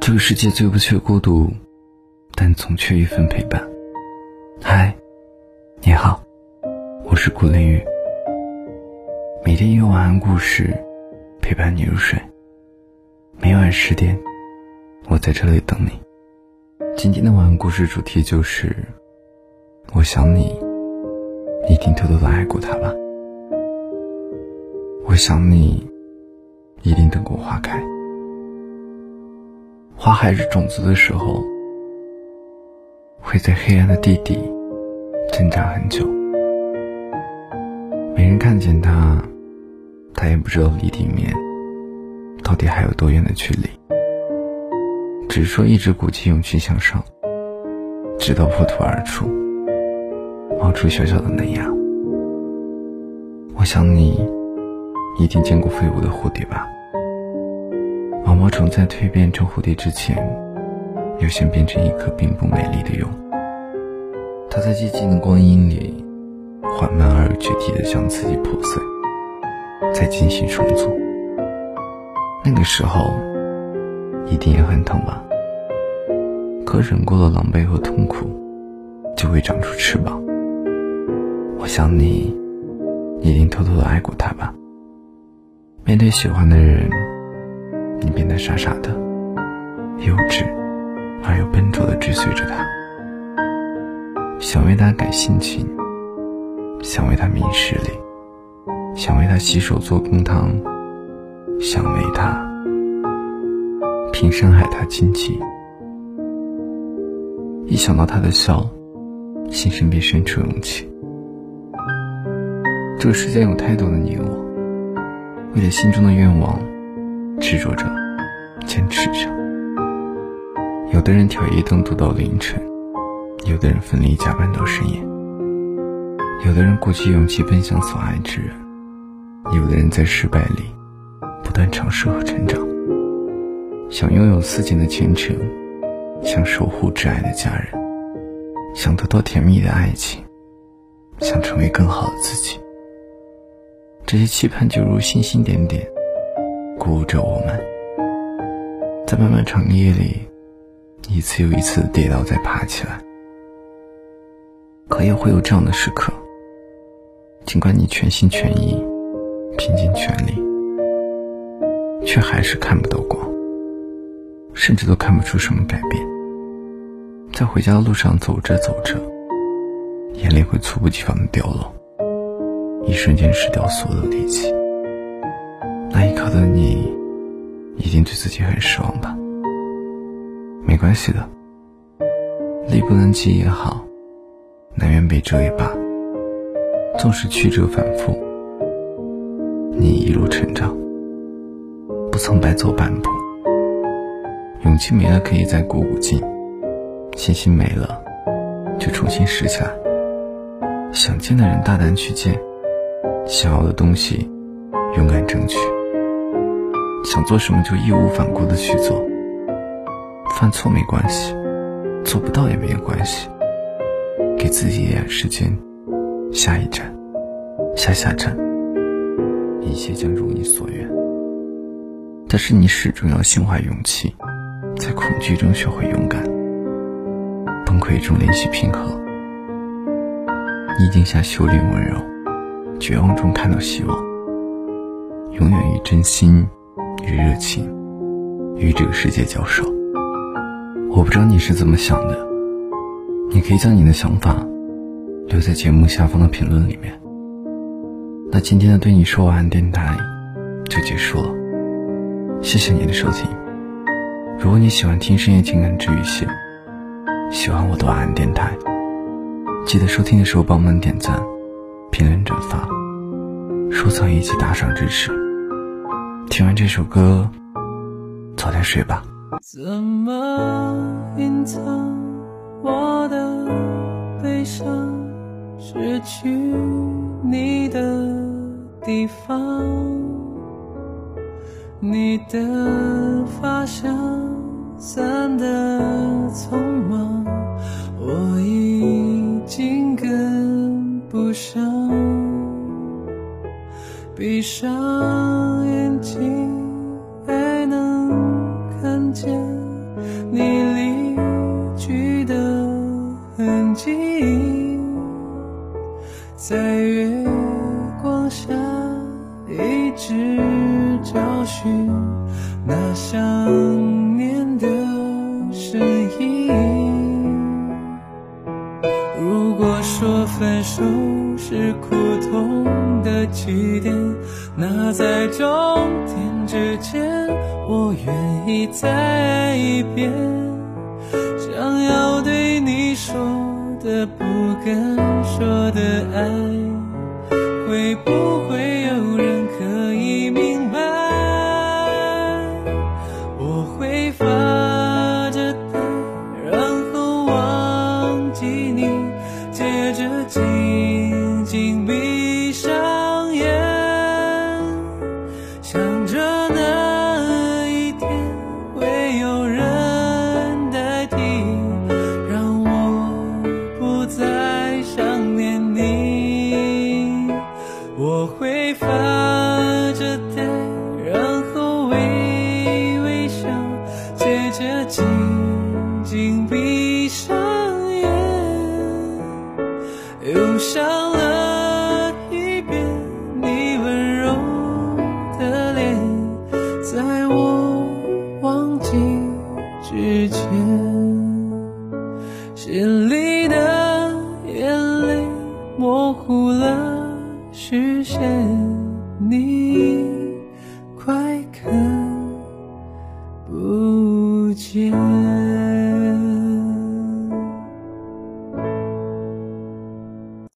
这个世界最不缺孤独，但总缺一份陪伴。嗨，你好，我是顾凌雨。每天一个晚安故事，陪伴你入睡。每晚十点，我在这里等你。今天的晚安故事主题就是：我想你，一定偷偷的爱过他吧。我想你，一定等过花开。花还是种子的时候，会在黑暗的地底挣扎很久。没人看见它，它也不知道离地面到底还有多远的距离。只是说一直鼓起勇气向上，直到破土而出，冒出小小的嫩芽。我想你一定见过飞舞的蝴蝶吧。毛毛虫在蜕变成蝴蝶之前，要先变成一颗并不美丽的蛹。它在寂静的光阴里，缓慢而又具体的将自己破碎，再进行重组。那个时候，一定也很疼吧？可忍过了狼狈和痛苦，就会长出翅膀。我想你，一定偷偷的爱过他吧？面对喜欢的人。你变得傻傻的、幼稚而又笨拙的追随着他，想为他改心情，想为他明事理，想为他洗手做羹汤，想为他平生害他荆棘。一想到他的笑，心生便生出勇气。这个世间有太多的你我，为了心中的愿望。执着着，坚持着。有的人挑夜灯读到凌晨，有的人奋力加班到深夜，有的人鼓起勇气奔向所爱之人，有的人在失败里不断尝试和成长。想拥有似锦的前程，想守护挚爱的家人，想得到甜蜜的爱情，想成为更好的自己。这些期盼就如星星点点。鼓舞着我们，在漫漫长夜里，一次又一次跌倒，再爬起来。可也会有这样的时刻，尽管你全心全意、拼尽全力，却还是看不到光，甚至都看不出什么改变。在回家的路上走着走着，眼泪会猝不及防的掉落，一瞬间失掉所有的力气。那一刻的你，一定对自己很失望吧？没关系的，力不能及也好，南辕北辙也罢，纵使曲折反复，你一路成长，不曾白走半步。勇气没了，可以再鼓鼓劲；信心没了，就重新拾起来。想见的人大胆去见，想要的东西勇敢争取。想做什么就义无反顾的去做，犯错没关系，做不到也没有关系，给自己一点时间，下一站，下下站，一切将如你所愿。但是你始终要心怀勇气，在恐惧中学会勇敢，崩溃中练习平和，逆境下修炼温柔，绝望中看到希望，永远与真心。与热情，与这个世界交手。我不知道你是怎么想的，你可以将你的想法留在节目下方的评论里面。那今天的对你说晚安电台就结束了，谢谢你的收听。如果你喜欢听深夜情感治愈系，喜欢我的晚安电台，记得收听的时候帮我们点赞、评论、转发、收藏以及打赏支持。听完这首歌，早点睡吧。怎么隐藏我的悲伤？失去你的地方，你的发香散的匆忙，我已经跟不上。闭上眼睛，还能看见你离去的痕迹，在月光下一直找寻那想分手是苦痛的起点，那在终点之前，我愿意再爱一遍。想要对你说的不敢说的爱，会不会有人实现你快看